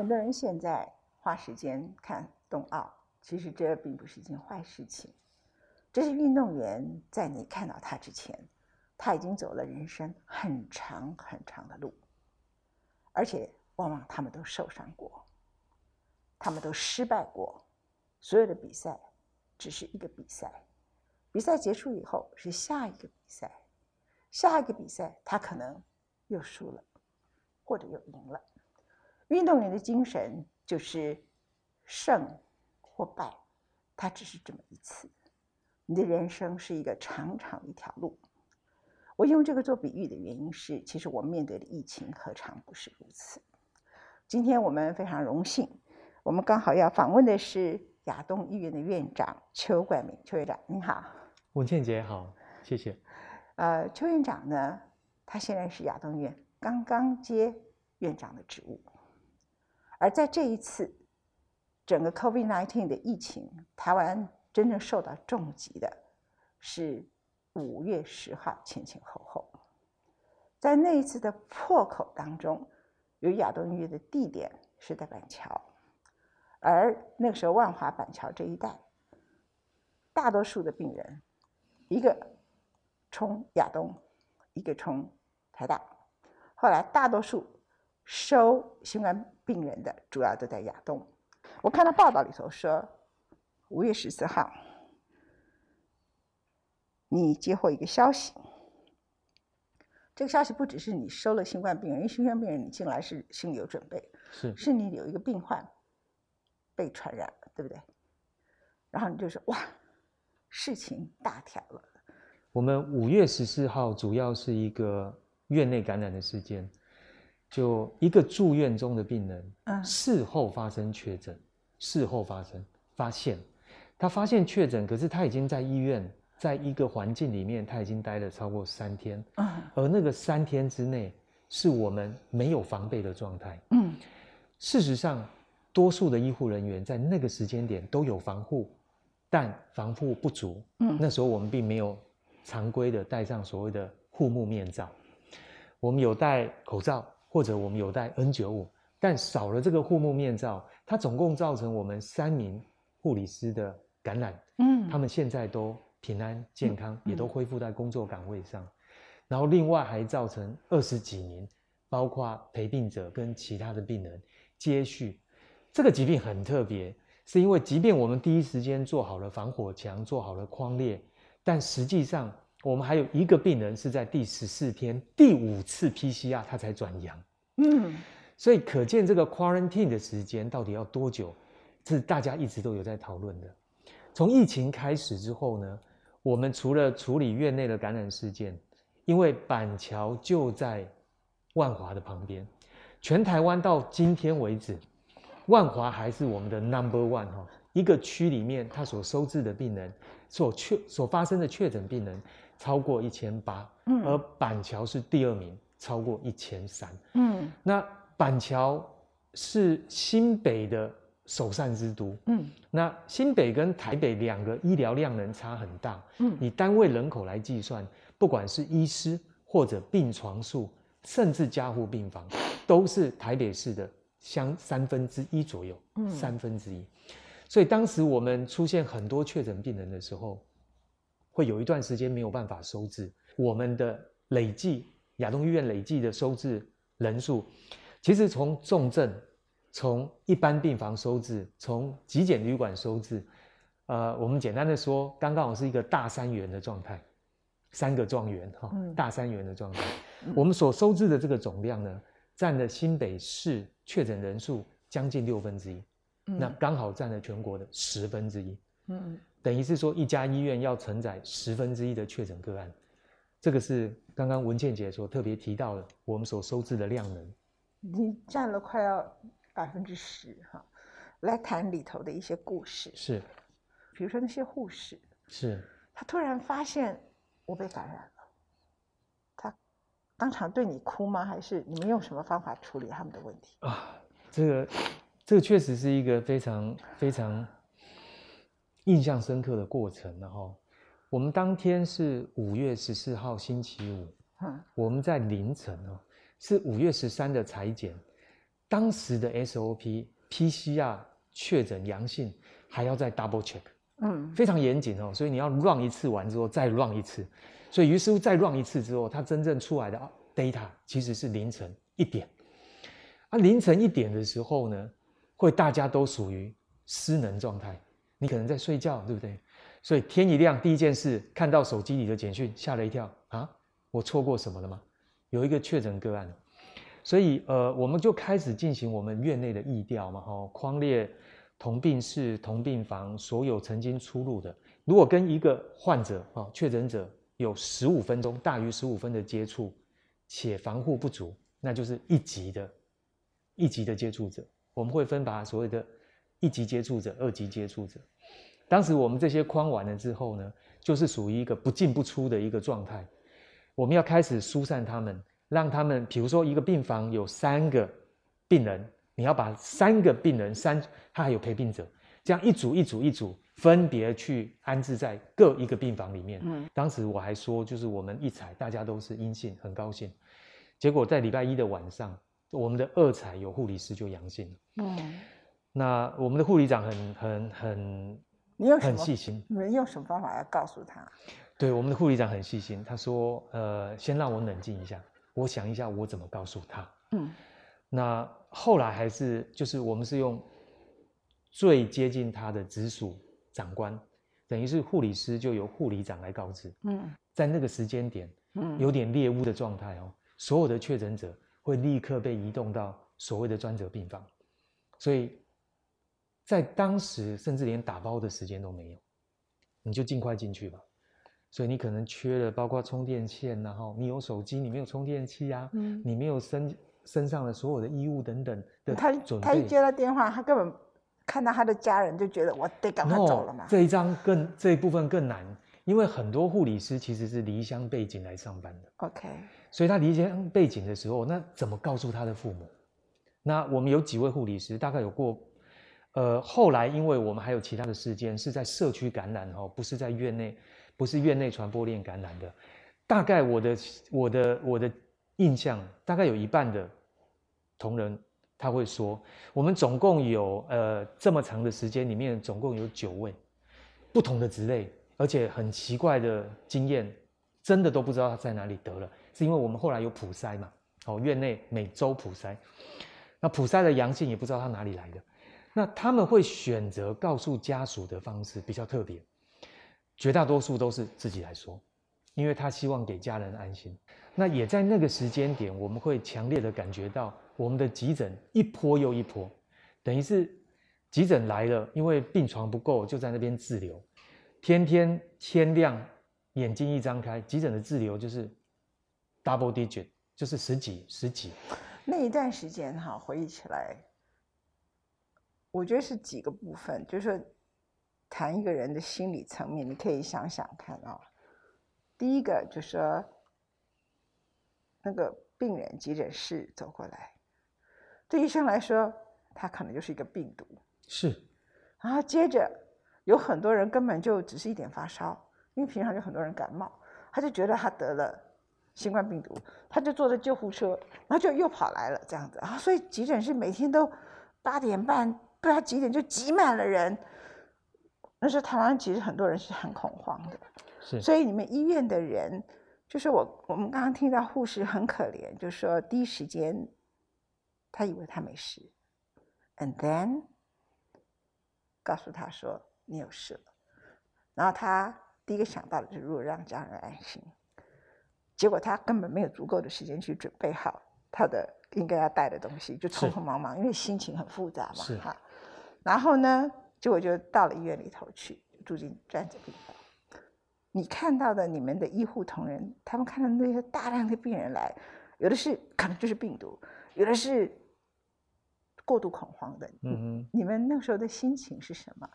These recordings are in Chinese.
很多人现在花时间看冬奥，其实这并不是一件坏事情。这些运动员在你看到他之前，他已经走了人生很长很长的路，而且往往他们都受伤过，他们都失败过。所有的比赛只是一个比赛，比赛结束以后是下一个比赛，下一个比赛他可能又输了，或者又赢了。运动员的精神就是胜或败，它只是这么一次。你的人生是一个长长的一条路。我用这个做比喻的原因是，其实我们面对的疫情何尝不是如此？今天我们非常荣幸，我们刚好要访问的是亚东医院的院长邱冠明邱院长，您好。文倩姐好，谢谢。呃，邱院长呢，他现在是亚东医院刚刚接院长的职务。而在这一次整个 COVID-19 的疫情，台湾真正受到重击的是五月十号前前后后，在那一次的破口当中，有亚东医院的地点是在板桥，而那个时候万华板桥这一带，大多数的病人一个冲亚东，一个冲台大，后来大多数收新冠。病人的主要都在亚东。我看到报道里头说，五月十四号，你接获一个消息。这个消息不只是你收了新冠病人，因为新冠病人你进来是心里有准备，是是你有一个病患被传染了，对不对？然后你就说哇，事情大条了。我们五月十四号主要是一个院内感染的事件。就一个住院中的病人，嗯，事后发生确诊，事后发生发现，他发现确诊，可是他已经在医院，在一个环境里面，他已经待了超过三天，嗯，而那个三天之内，是我们没有防备的状态，嗯，事实上，多数的医护人员在那个时间点都有防护，但防护不足，嗯，那时候我们并没有常规的戴上所谓的护目面罩，我们有戴口罩。或者我们有戴 N95，但少了这个护目面罩，它总共造成我们三名护理师的感染。嗯，他们现在都平安健康，也都恢复在工作岗位上。然后另外还造成二十几名，包括陪病者跟其他的病人接续。这个疾病很特别，是因为即便我们第一时间做好了防火墙，做好了框列，但实际上。我们还有一个病人是在第十四天第五次 PCR 他才转阳，嗯，所以可见这个 quarantine 的时间到底要多久，是大家一直都有在讨论的。从疫情开始之后呢，我们除了处理院内的感染事件，因为板桥就在万华的旁边，全台湾到今天为止，万华还是我们的 number one 哈，一个区里面他所收治的病人，所确所发生的确诊病人。超过一千八，嗯，而板桥是第二名，超过一千三，嗯，那板桥是新北的首善之都，嗯，那新北跟台北两个医疗量能差很大，嗯，以单位人口来计算，不管是医师或者病床数，甚至加护病房，都是台北市的相三分之一左右，嗯，三分之一，所以当时我们出现很多确诊病人的时候。会有一段时间没有办法收治，我们的累计亚东医院累计的收治人数，其实从重症、从一般病房收治、从极简旅馆收治，呃，我们简单的说，刚刚好是一个大三元的状态，三个状元哈，大三元的状态。我们所收治的这个总量呢，占了新北市确诊人数将近六分之一，那刚好占了全国的十分之一。嗯。等于是说，一家医院要承载十分之一的确诊个案，这个是刚刚文倩姐所特别提到的，我们所收治的量能，你占了快要百分之十哈。来谈里头的一些故事，是，比如说那些护士，是，他突然发现我被感染了，他当场对你哭吗？还是你们用什么方法处理他们的问题？啊，这个，这个确实是一个非常非常。印象深刻的过程，然后我们当天是五月十四号星期五，我们在凌晨哦，是五月十三的裁剪，当时的 SOP，PCR 确诊阳性还要再 double check，嗯，非常严谨哦，所以你要 run 一次完之后再 run 一次，所以于是乎再 run 一次之后，它真正出来的 data 其实是凌晨一点，啊，凌晨一点的时候呢，会大家都属于失能状态，你可能在睡觉，对不对？所以天一亮，第一件事看到手机里的简讯，吓了一跳啊，我错过什么了吗？有一个确诊个案。所以，呃，我们就开始进行我们院内的疫调嘛，哈，框列同病室、同病房所有曾经出入的，如果跟一个患者啊确诊者有十五分钟大于十五分的接触，且防护不足，那就是一级的，一级的接触者，我们会分把所谓的一级接触者、二级接触者。当时我们这些框完了之后呢，就是属于一个不进不出的一个状态，我们要开始疏散他们。让他们，比如说一个病房有三个病人，你要把三个病人三，他还有陪病者，这样一组一组一组分别去安置在各一个病房里面。嗯，当时我还说，就是我们一采大家都是阴性，很高兴。结果在礼拜一的晚上，我们的二采有护理师就阳性了。嗯，那我们的护理长很很很，你有很细心，你们用什么方法要告诉他？对，我们的护理长很细心，他说，呃，先让我冷静一下。我想一下，我怎么告诉他？嗯，那后来还是就是我们是用最接近他的直属长官，等于是护理师就由护理长来告知。嗯，在那个时间点，嗯，有点猎物的状态哦，所有的确诊者会立刻被移动到所谓的专责病房，所以在当时甚至连打包的时间都没有，你就尽快进去吧。所以你可能缺了，包括充电线，然后你有手机，你没有充电器啊，嗯，你没有身身上的所有的衣物等等的他他一接到电话，他根本看到他的家人就觉得我得赶快走了嘛。这一张更这一部分更难，因为很多护理师其实是离乡背景来上班的。OK，所以他离乡背景的时候，那怎么告诉他的父母？那我们有几位护理师，大概有过，呃，后来因为我们还有其他的事件是在社区感染哦，不是在院内。不是院内传播链感染的，大概我的我的我的印象，大概有一半的同仁他会说，我们总共有呃这么长的时间里面，总共有九位不同的职类，而且很奇怪的经验，真的都不知道他在哪里得了，是因为我们后来有普筛嘛，哦院内每周普筛，那普筛的阳性也不知道他哪里来的，那他们会选择告诉家属的方式比较特别。绝大多数都是自己来说，因为他希望给家人安心。那也在那个时间点，我们会强烈的感觉到我们的急诊一波又一波，等于是急诊来了，因为病床不够，就在那边滞留。天天天亮，眼睛一张开，急诊的滞留就是 double digit，就是十几十几。那一段时间哈，回忆起来，我觉得是几个部分，就是。谈一个人的心理层面，你可以想想看啊。第一个就是说，那个病人急诊室走过来，对医生来说，他可能就是一个病毒。是。然后接着有很多人根本就只是一点发烧，因为平常有很多人感冒，他就觉得他得了新冠病毒，他就坐着救护车，然后就又跑来了这样子啊。所以急诊室每天都八点半不知道几点就挤满了人。那时候台湾其实很多人是很恐慌的，是，所以你们医院的人，就是我我们刚刚听到护士很可怜，就说第一时间他以为他没事，and then 告诉他说你有事了，然后他第一个想到的就是如何让家人安心，结果他根本没有足够的时间去准备好他的应该要带的东西，就匆匆忙忙，因为心情很复杂嘛，哈，然后呢？结果就到了医院里头去，住进专责病房。你看到的你们的医护同仁，他们看到那些大量的病人来，有的是可能就是病毒，有的是过度恐慌的。嗯嗯。你们那时候的心情是什么？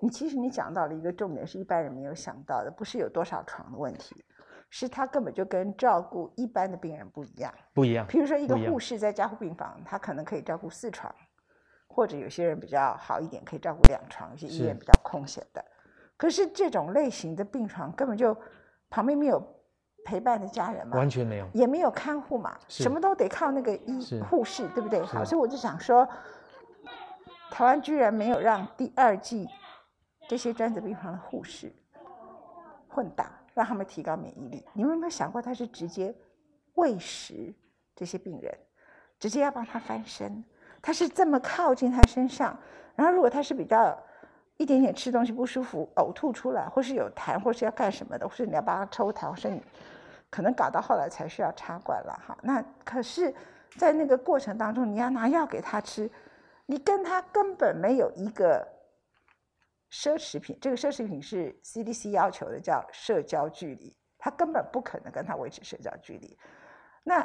你其实你讲到了一个重点，是一般人没有想到的，不是有多少床的问题，是他根本就跟照顾一般的病人不一样。不一样。比如说一个护士在加护病房，他可能可以照顾四床。或者有些人比较好一点，可以照顾两床；有些医院比较空闲的，可是这种类型的病床根本就旁边没有陪伴的家人嘛，完全没有，也没有看护嘛，什么都得靠那个医护士，对不对？好，所以我就想说，台湾居然没有让第二季这些专责病房的护士混打，让他们提高免疫力。你们有没有想过，他是直接喂食这些病人，直接要帮他翻身？他是这么靠近他身上，然后如果他是比较。一点点吃东西不舒服，呕吐出来，或是有痰，或是要干什么的，或是你要帮他抽痰，或是你可能搞到后来才需要插管了哈。那可是，在那个过程当中，你要拿药给他吃，你跟他根本没有一个奢侈品，这个奢侈品是 CDC 要求的，叫社交距离，他根本不可能跟他维持社交距离。那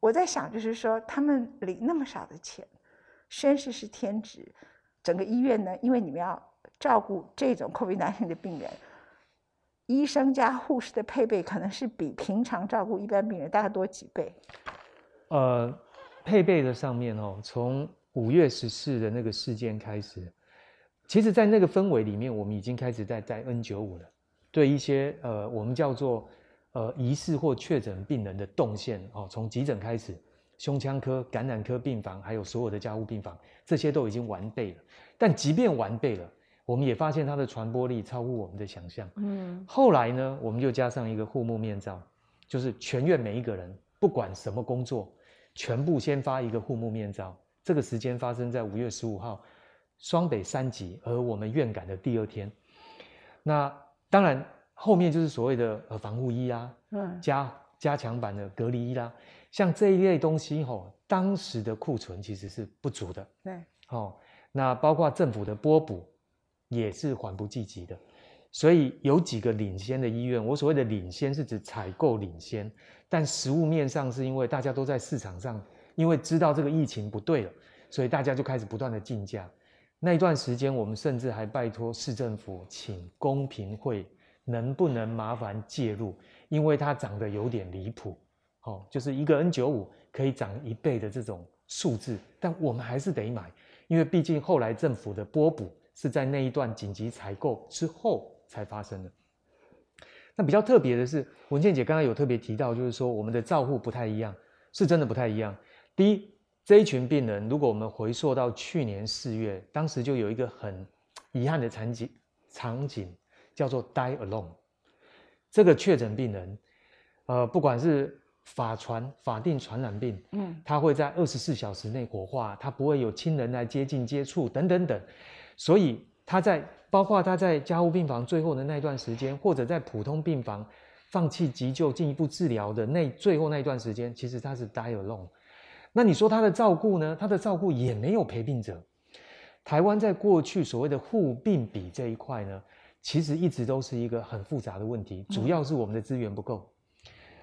我在想，就是说他们领那么少的钱，宣誓是天职，整个医院呢，因为你们要。照顾这种 COVID-19 的病人，医生加护士的配备可能是比平常照顾一般病人大概多几倍。呃，配备的上面哦，从五月十四的那个事件开始，其实，在那个氛围里面，我们已经开始在在 N 九五了。对一些呃，我们叫做呃疑似或确诊病人的动线哦，从急诊开始，胸腔科、感染科病房，还有所有的加护病房，这些都已经完备了。但即便完备了，我们也发现它的传播力超乎我们的想象。嗯，后来呢，我们就加上一个护目面罩，就是全院每一个人不管什么工作，全部先发一个护目面罩。这个时间发生在五月十五号，双北三级，而我们院感的第二天。那当然后面就是所谓的呃防护衣啊，嗯，加加强版的隔离衣啦，像这一类东西吼，当时的库存其实是不足的。对，哦，那包括政府的拨补。也是缓不济急的，所以有几个领先的医院。我所谓的领先是指采购领先，但实物面上是因为大家都在市场上，因为知道这个疫情不对了，所以大家就开始不断的竞价。那一段时间，我们甚至还拜托市政府请公平会能不能麻烦介入，因为它涨得有点离谱，哦，就是一个 N 九五可以涨一倍的这种数字，但我们还是得买，因为毕竟后来政府的拨补。是在那一段紧急采购之后才发生的。那比较特别的是，文倩姐刚刚有特别提到，就是说我们的照护不太一样，是真的不太一样。第一，这一群病人，如果我们回溯到去年四月，当时就有一个很遗憾的场景，场景叫做 “die alone”。这个确诊病人，呃，不管是法传法定传染病，嗯，他会在二十四小时内火化，他不会有亲人来接近接触等等等。所以他在包括他在加护病房最后的那段时间，或者在普通病房放弃急救进一步治疗的那最后那一段时间，其实他是 die alone。那你说他的照顾呢？他的照顾也没有陪病者。台湾在过去所谓的护病比这一块呢，其实一直都是一个很复杂的问题，主要是我们的资源不够，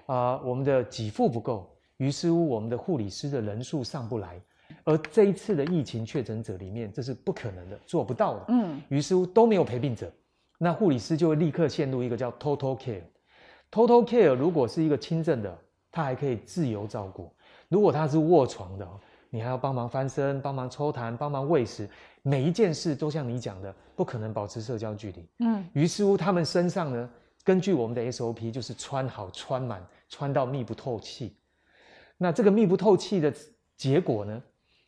啊，我们的给付不够，于是乎我们的护理师的人数上不来。而这一次的疫情确诊者里面，这是不可能的，做不到的。嗯，于是乎都没有陪病者，那护理师就会立刻陷入一个叫 total care。total care 如果是一个轻症的，他还可以自由照顾；如果他是卧床的，你还要帮忙翻身、帮忙抽痰、帮忙喂食，每一件事都像你讲的，不可能保持社交距离。嗯，于是乎他们身上呢，根据我们的 SOP，就是穿好、穿满、穿到密不透气。那这个密不透气的结果呢？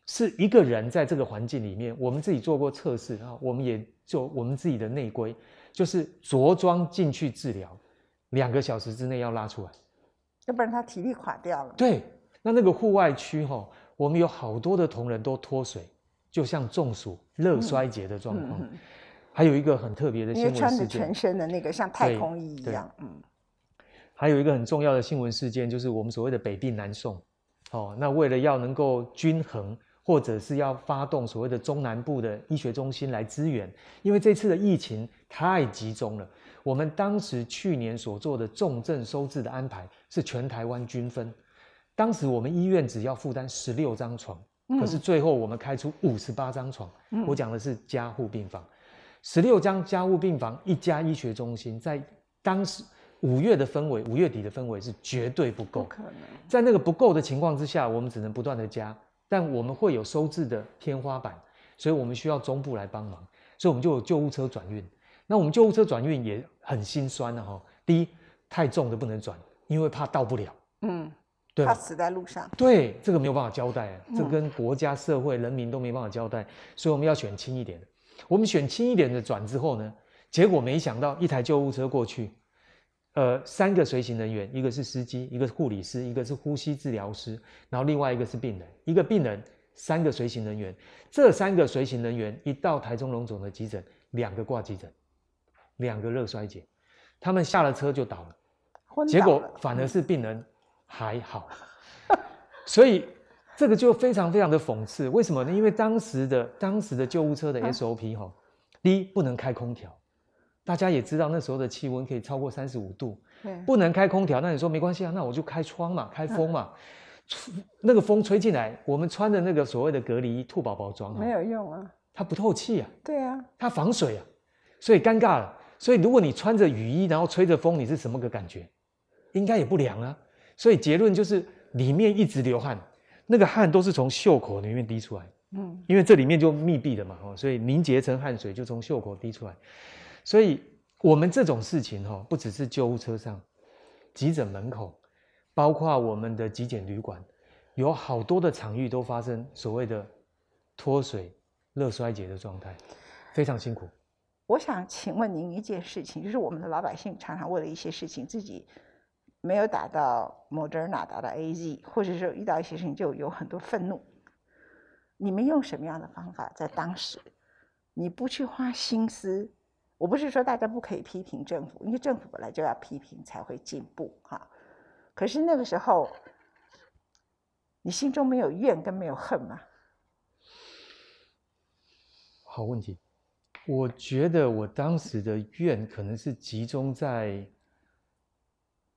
是一个人在这个环境里面，我们自己做过测试啊，我们也做我们自己的内规，就是着装进去治疗，两个小时之内要拉出来，要不然他体力垮掉了。对，那那个户外区哈，我们有好多的同仁都脱水，就像中暑、热衰竭的状况。还有一个很特别的新闻事件，穿着全身的那个像太空衣一样。嗯，还有一个很重要的新闻事件，就是我们所谓的北病南送。哦，那为了要能够均衡。或者是要发动所谓的中南部的医学中心来支援，因为这次的疫情太集中了。我们当时去年所做的重症收治的安排是全台湾均分，当时我们医院只要负担十六张床，可是最后我们开出五十八张床。我讲的是加护病房，十六张加护病房，一家医学中心，在当时五月的氛围，五月底的氛围是绝对不够。可能在那个不够的情况之下，我们只能不断的加。但我们会有收治的天花板，所以我们需要中部来帮忙，所以我们就有救护车转运。那我们救护车转运也很心酸的哈。第一，太重的不能转，因因为怕到不了。嗯，对，他死在路上。对，这个没有办法交代，这跟国家、社会、人民都没办法交代，所以我们要选轻一点的。我们选轻一点的转之后呢，结果没想到一台救护车过去，呃，三个随行人员，一个是司机，一个是护理师，一个是呼吸治疗师，然后另外一个是病人，一个病人。三个随行人员，这三个随行人员一到台中龙总的急诊，两个挂急诊，两个热衰竭，他们下了车就倒了，结果反而是病人还好，所以这个就非常非常的讽刺。为什么呢？因为当时的当时的救护车的 SOP 哈，第一不能开空调，大家也知道那时候的气温可以超过三十五度，不能开空调。那你说没关系啊，那我就开窗嘛，开风嘛。那个风吹进来，我们穿的那个所谓的隔离兔宝宝装没有用啊，它不透气啊。对啊，它防水啊，所以尴尬了。所以如果你穿着雨衣，然后吹着风，你是什么个感觉？应该也不凉啊。所以结论就是里面一直流汗，那个汗都是从袖口里面滴出来。嗯，因为这里面就密闭的嘛，哦，所以凝结成汗水就从袖口滴出来。所以我们这种事情哈，不只是救护车上，急诊门口。包括我们的极简旅馆，有好多的场域都发生所谓的脱水、热衰竭的状态，非常辛苦。我想请问您一件事情，就是我们的老百姓常常为了一些事情，自己没有打到 Moderna，打到 AZ，或者是遇到一些事情就有很多愤怒。你们用什么样的方法在当时？你不去花心思？我不是说大家不可以批评政府，因为政府本来就要批评才会进步，哈。可是那个时候，你心中没有怨跟没有恨吗？好问题，我觉得我当时的怨可能是集中在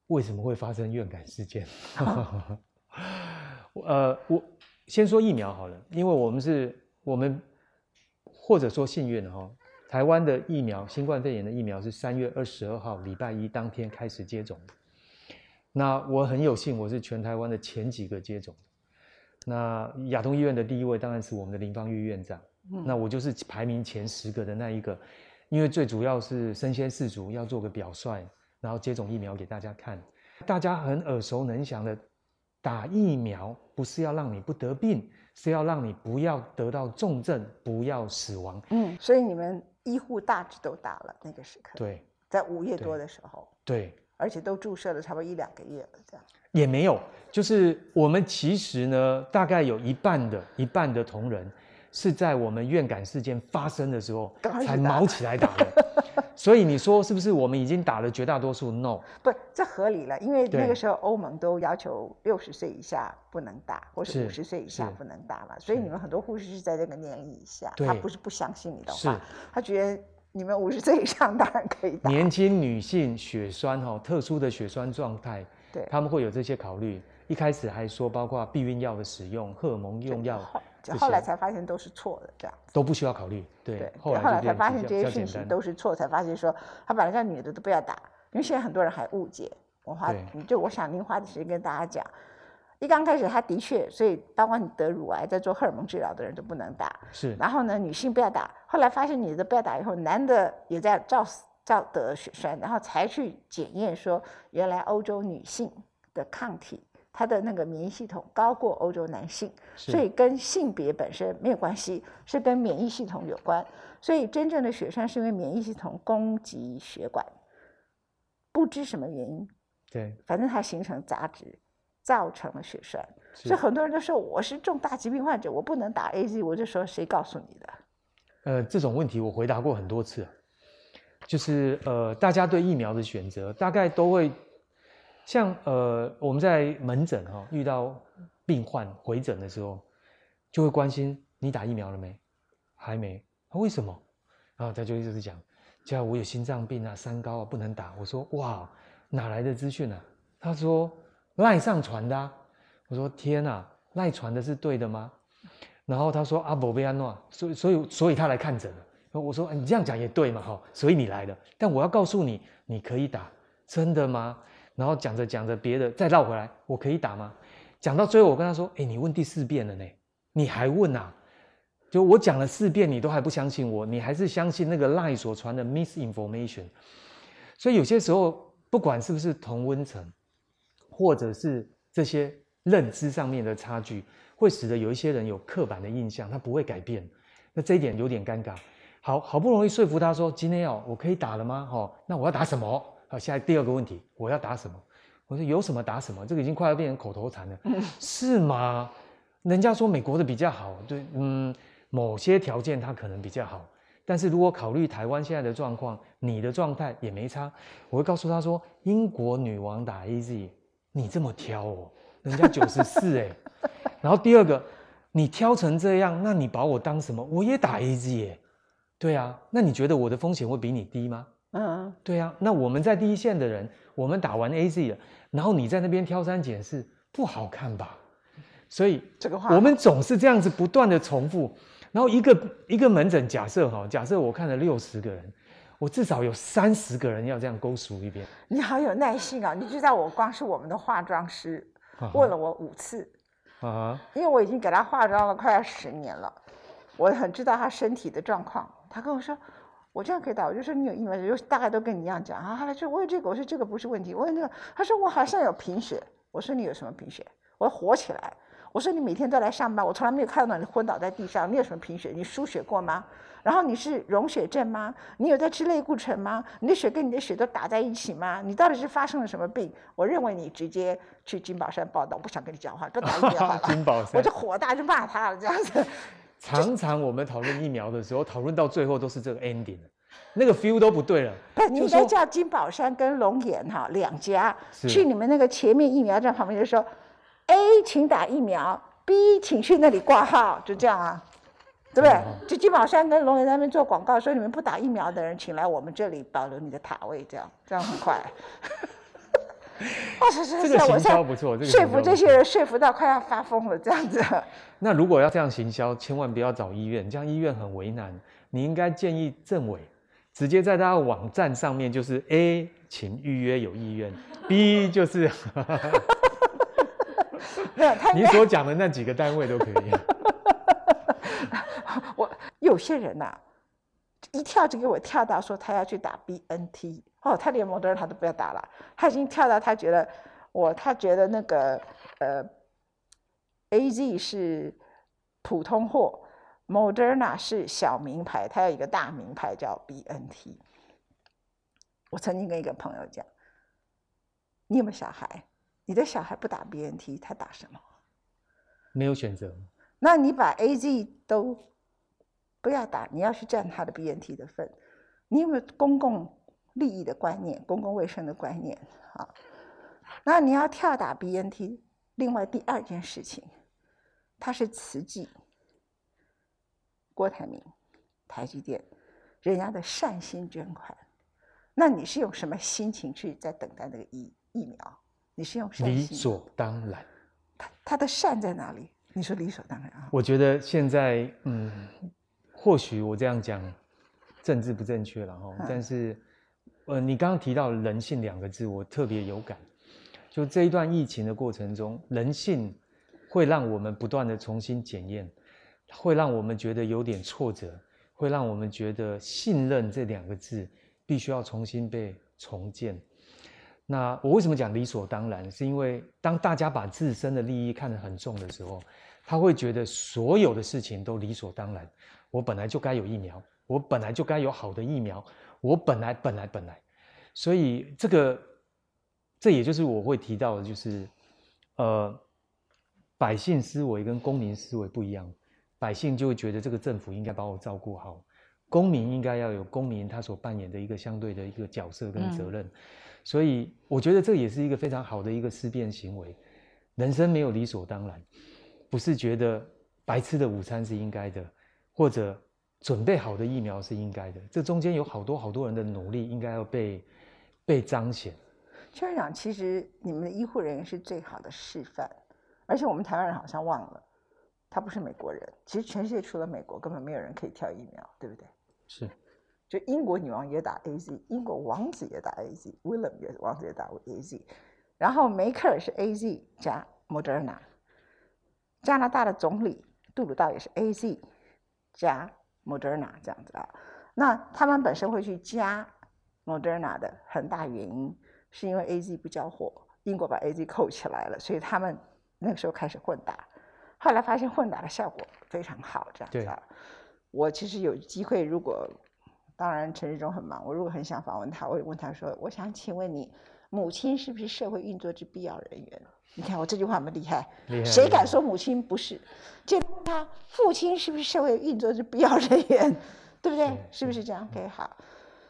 为什么会发生怨感事件。呃，我先说疫苗好了，因为我们是我们或者说幸运哈，台湾的疫苗，新冠肺炎的疫苗是三月二十二号礼拜一当天开始接种。那我很有幸，我是全台湾的前几个接种。那亚东医院的第一位当然是我们的林芳玉院长。那我就是排名前十个的那一个，因为最主要是身先士卒，要做个表率，然后接种疫苗给大家看。大家很耳熟能详的，打疫苗不是要让你不得病，是要让你不要得到重症，不要死亡。嗯，所以你们医护大致都打了那个时刻。对，在五月多的时候。对。而且都注射了差不多一两个月了，这样也没有。就是我们其实呢，大概有一半的一半的同仁是在我们院感事件发生的时候才毛起来打的。所以你说是不是我们已经打了绝大多数？No，不，这合理了，因为那个时候欧盟都要求六十岁以下不能打，或是五十岁以下不能打嘛。所以你们很多护士是在这个年龄以下，他不是不相信你的话，他觉得。你们五十岁以上当然可以打。年轻女性血栓哈，特殊的血栓状态，对，他们会有这些考虑。一开始还说包括避孕药的使用、荷尔蒙用药，后来才发现都是错的，这样都不需要考虑。对，后来才发现这些讯息都是错，才发现说他本来叫女的都不要打，因为现在很多人还误解。我花就我想您花的时间跟大家讲。一刚开始，他的确，所以包括你得乳癌在做荷尔蒙治疗的人都不能打。是。然后呢，女性不要打。后来发现女的不要打以后，男的也在照照得血栓，然后才去检验说，原来欧洲女性的抗体，她的那个免疫系统高过欧洲男性，所以跟性别本身没有关系，是跟免疫系统有关。所以真正的血栓是因为免疫系统攻击血管，不知什么原因。对。反正它形成杂质。造成了血栓，所以很多人都说我是重大疾病患者，我不能打 A Z。我就说谁告诉你的？呃，这种问题我回答过很多次，就是呃，大家对疫苗的选择大概都会像呃，我们在门诊哈遇到病患回诊的时候，就会关心你打疫苗了没？还没？为什么？然后他就一直讲，叫我有心脏病啊、三高啊，不能打。我说哇，哪来的资讯呢？他说。赖上传的，啊我说天哪，赖传的是对的吗？然后他说阿伯贝安诺，所以所以所以他来看诊了。我说你这样讲也对嘛，哈，所以你来的。但我要告诉你，你可以打，真的吗？然后讲着讲着别的，再绕回来，我可以打吗？讲到最后，我跟他说，哎，你问第四遍了呢，你还问啊？就我讲了四遍，你都还不相信我，你还是相信那个赖所传的 misinformation。所以有些时候，不管是不是同温层。或者是这些认知上面的差距，会使得有一些人有刻板的印象，他不会改变。那这一点有点尴尬。好好不容易说服他说，今天要我可以打了吗？哦，那我要打什么？好，下来第二个问题，我要打什么？我说有什么打什么，这个已经快要变成口头禅了，是吗？人家说美国的比较好，对，嗯，某些条件它可能比较好，但是如果考虑台湾现在的状况，你的状态也没差。我会告诉他说，英国女王打 A Z，你这么挑哦，人家九十四哎。然后第二个，你挑成这样，那你把我当什么？我也打 A Z 耶。对啊，那你觉得我的风险会比你低吗？嗯，对啊。那我们在第一线的人，我们打完 A Z 了，然后你在那边挑三拣四，不好看吧？所以这个话，我们总是这样子不断的重复。然后一个一个门诊，假设哈，假设我看了六十个人，我至少有三十个人要这样勾数一遍。你好有耐心啊！你知道我光是我们的化妆师问了我五次啊，因为我已经给他化妆了快要十年了，我很知道他身体的状况。他跟我说，我这样可以打，我就说你有疫苗，就大概都跟你一样讲啊。他说我有这个，我说这个不是问题。我有那个，他说我好像有贫血。我说你有什么贫血？我要活起来。我说你每天都来上班，我从来没有看到你昏倒在地上。你有什么贫血？你输血过吗？然后你是溶血症吗？你有在吃类固醇吗？你的血跟你的血都打在一起吗？你到底是发生了什么病？我认为你直接去金宝山报道，我不想跟你讲话，不打电话了。金宝山，我就火大就骂他了，这样子。常常我们讨论疫苗的时候，讨论到最后都是这个 ending，那个 feel 都不对了。不，你应该叫金宝山跟龙岩哈两家去你们那个前面疫苗站旁边就说，A 请打疫苗，B 请去那里挂号，就这样啊，对不对？就金宝山跟龙岩那边做广告，说你们不打疫苗的人，请来我们这里保留你的塔位，这样这样很快。哦，是是是，这个行销不错，这个说服这些人说服到快要发疯了，这样子。那如果要这样行销，千万不要找医院，这样医院很为难。你应该建议政委直接在他的网站上面，就是 A，请预约有意愿；B 就是，你所讲的那几个单位都可以。我有些人呐，一跳就给我跳到说他要去打 BNT。哦，他连摩德他都不要打了，他已经跳到他觉得我他觉得那个呃，A Z 是普通货，Moderna 是小名牌，他有一个大名牌叫 B N T。我曾经跟一个朋友讲，你有没有小孩？你的小孩不打 B N T，他打什么？没有选择。那你把 A Z 都不要打，你要去占他的 B N T 的份，你有没有公共？利益的观念，公共卫生的观念，啊，那你要跳打 BNT。另外第二件事情，他是慈济、郭台铭、台积电人家的善心捐款，那你是用什么心情去在等待那个疫疫苗？你是用理所当然。他他的善在哪里？你说理所当然啊？我觉得现在，嗯，或许我这样讲政治不正确了哈，但是。呃，你刚刚提到“人性”两个字，我特别有感。就这一段疫情的过程中，人性会让我们不断的重新检验，会让我们觉得有点挫折，会让我们觉得信任这两个字必须要重新被重建。那我为什么讲理所当然？是因为当大家把自身的利益看得很重的时候，他会觉得所有的事情都理所当然。我本来就该有疫苗，我本来就该有好的疫苗。我本来本来本来，所以这个，这也就是我会提到的，就是，呃，百姓思维跟公民思维不一样，百姓就会觉得这个政府应该把我照顾好，公民应该要有公民他所扮演的一个相对的一个角色跟责任，所以我觉得这也是一个非常好的一个思辨行为，人生没有理所当然，不是觉得白吃的午餐是应该的，或者。准备好的疫苗是应该的，这中间有好多好多人的努力，应该要被被彰显。邱院长，其实你们的医护人员是最好的示范，而且我们台湾人好像忘了，他不是美国人。其实全世界除了美国，根本没有人可以跳疫苗，对不对？是。就英国女王也打 A Z，英国王子也打 A Z，William 也王子也打 A Z，然后梅克尔是 A Z 加 Moderna，加拿大的总理杜鲁道也是 A Z 加。Moderna 这样子啊，那他们本身会去加 Moderna 的很大原因，是因为 A Z 不交货，英国把 A Z 扣起来了，所以他们那个时候开始混打，后来发现混打的效果非常好，这样子啊。我其实有机会，如果当然陈志忠很忙，我如果很想访问他，我会问他说：“我想请问你，母亲是不是社会运作之必要人员？”你看我这句话有没有厉害？谁敢说母亲不是？就他父亲是不是社会运作之必要人员？对不对？是不是这样？OK，好。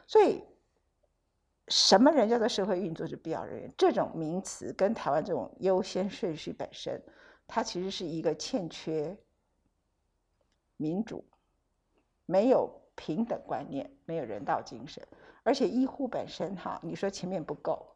所以，什么人叫做社会运作之必要人员？这种名词跟台湾这种优先顺序本身，它其实是一个欠缺民主、没有平等观念、没有人道精神，而且医护本身哈，你说前面不够。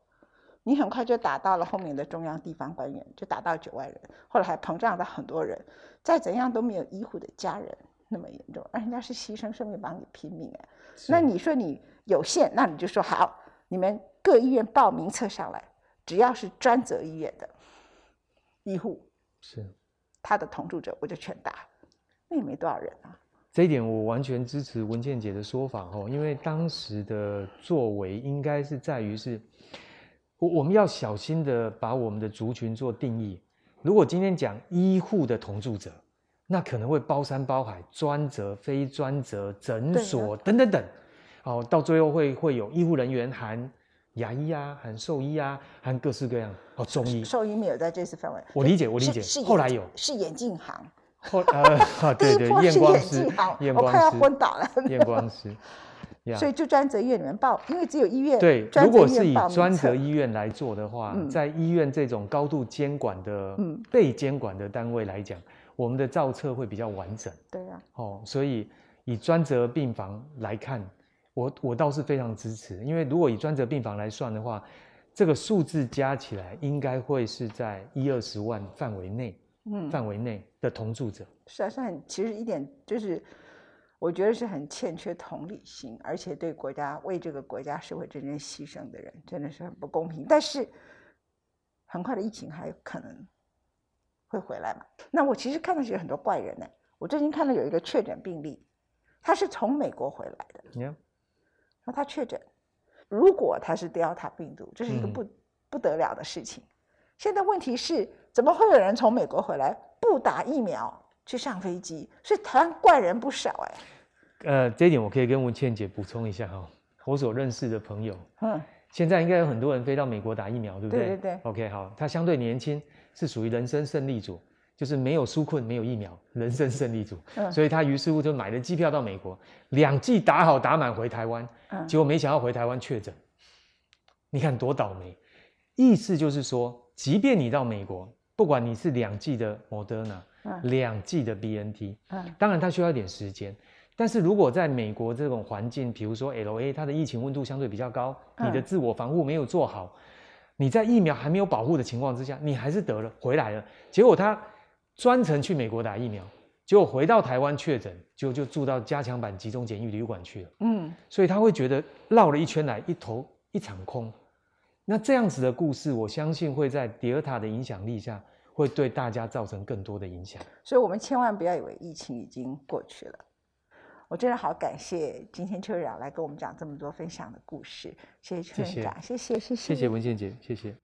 你很快就打到了后面的中央地方官员，就打到九万人，后来还膨胀到很多人，再怎样都没有医护的家人那么严重，而人家是牺牲生命帮你拼命哎。那你说你有限，那你就说好，你们各医院报名册上来，只要是专责医院的医护，是他的同住者，我就全打，那也没多少人啊。这一点我完全支持文倩姐的说法哦，因为当时的作为应该是在于是。我我们要小心的把我们的族群做定义。如果今天讲医护的同住者，那可能会包山包海，专责、非专责、诊所等等等。哦，到最后会会有医护人员含牙医啊，含兽医啊，含各式各样哦，中医。兽医没有在这次范围。我理解，我理解。后来有是眼镜行。后呃，对 对，验光师，验光师，我快要昏倒了。验光师。所以就专责医院里面报，因为只有医院对，如果是以专责医院来做的话，在医院这种高度监管的、被监管的单位来讲，我们的造册会比较完整。对啊，哦，所以以专责病房来看，我我倒是非常支持，因为如果以专责病房来算的话，这个数字加起来应该会是在一二十万范围内，嗯，范围内的同住者。是啊，是很其实一点就是。我觉得是很欠缺同理心，而且对国家为这个国家社会真正牺牲的人，真的是很不公平。但是，很快的疫情还有可能会回来嘛？那我其实看到是有很多怪人呢。我最近看到有一个确诊病例，他是从美国回来的，然后他确诊。如果他是 Delta 病毒，这是一个不不得了的事情。现在问题是，怎么会有人从美国回来不打疫苗？去上飞机，所以台湾怪人不少哎。呃，这一点我可以跟文倩姐补充一下哈。我所认识的朋友，嗯，现在应该有很多人飞到美国打疫苗，对不对？对对对。OK，好，他相对年轻，是属于人生胜利组，就是没有纾困，没有疫苗，人生胜利组。嗯。所以他于是乎就买了机票到美国，两剂打好打满回台湾，结果没想到回台湾确诊。你看多倒霉！意思就是说，即便你到美国，不管你是两剂的莫德纳。两剂的 BNT，当然它需要一点时间，但是如果在美国这种环境，比如说 LA，它的疫情温度相对比较高，你的自我防护没有做好，你在疫苗还没有保护的情况之下，你还是得了回来了，结果他专程去美国打疫苗，结果回到台湾确诊，就就住到加强版集中检疫旅馆去了，嗯，所以他会觉得绕了一圈来，一头一场空，那这样子的故事，我相信会在迪尔塔的影响力下。会对大家造成更多的影响，所以我们千万不要以为疫情已经过去了。我真的好感谢今天邱院长来跟我们讲这么多分享的故事，谢谢邱院长，谢谢谢谢，谢谢文倩姐，谢谢。